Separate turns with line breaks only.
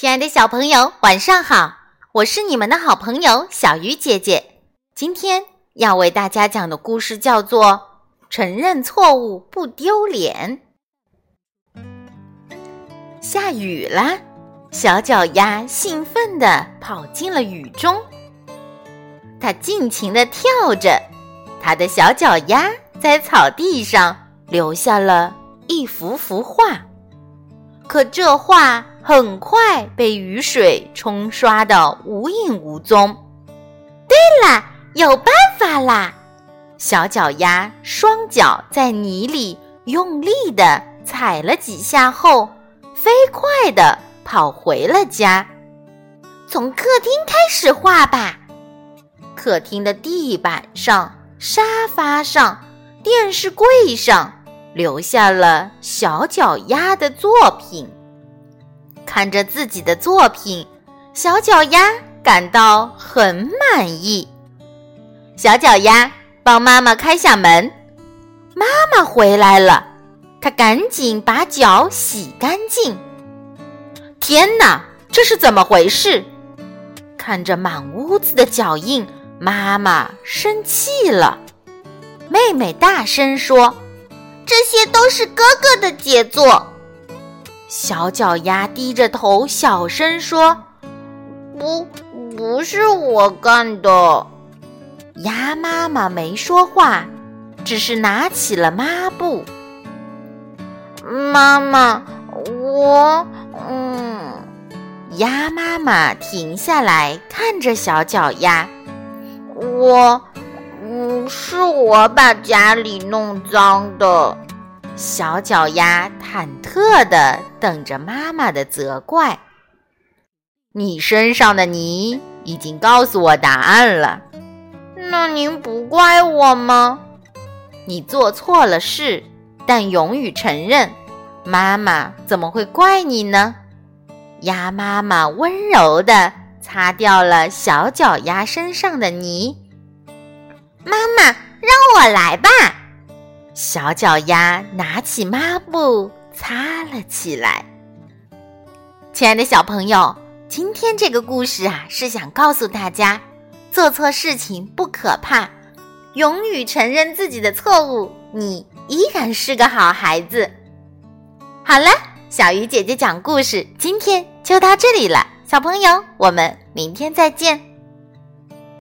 亲爱的小朋友，晚上好！我是你们的好朋友小鱼姐姐。今天要为大家讲的故事叫做《承认错误不丢脸》。下雨了，小脚丫兴奋地跑进了雨中，它尽情地跳着，它的小脚丫在草地上留下了一幅幅画。可这画很快被雨水冲刷得无影无踪。对了，有办法啦！小脚丫双脚在泥里用力地踩了几下后，飞快地跑回了家。从客厅开始画吧。客厅的地板上、沙发上、电视柜上。留下了小脚丫的作品。看着自己的作品，小脚丫感到很满意。小脚丫帮妈妈开下门，妈妈回来了，她赶紧把脚洗干净。天哪，这是怎么回事？看着满屋子的脚印，妈妈生气了。妹妹大声说。这些都是哥哥的杰作。小脚丫低着头，小声说：“不，不是我干的。”鸭妈妈没说话，只是拿起了抹布。妈妈，我……嗯……鸭妈妈停下来看着小脚丫，我……嗯，是我把家里弄脏的。小脚丫忐忑地等着妈妈的责怪。你身上的泥已经告诉我答案了，那您不怪我吗？你做错了事，但勇于承认，妈妈怎么会怪你呢？鸭妈妈温柔地擦掉了小脚丫身上的泥。妈妈，让我来吧。小脚丫拿起抹布擦了起来。亲爱的小朋友，今天这个故事啊，是想告诉大家，做错事情不可怕，勇于承认自己的错误，你依然是个好孩子。好了，小鱼姐姐讲故事，今天就到这里了，小朋友，我们明天再见。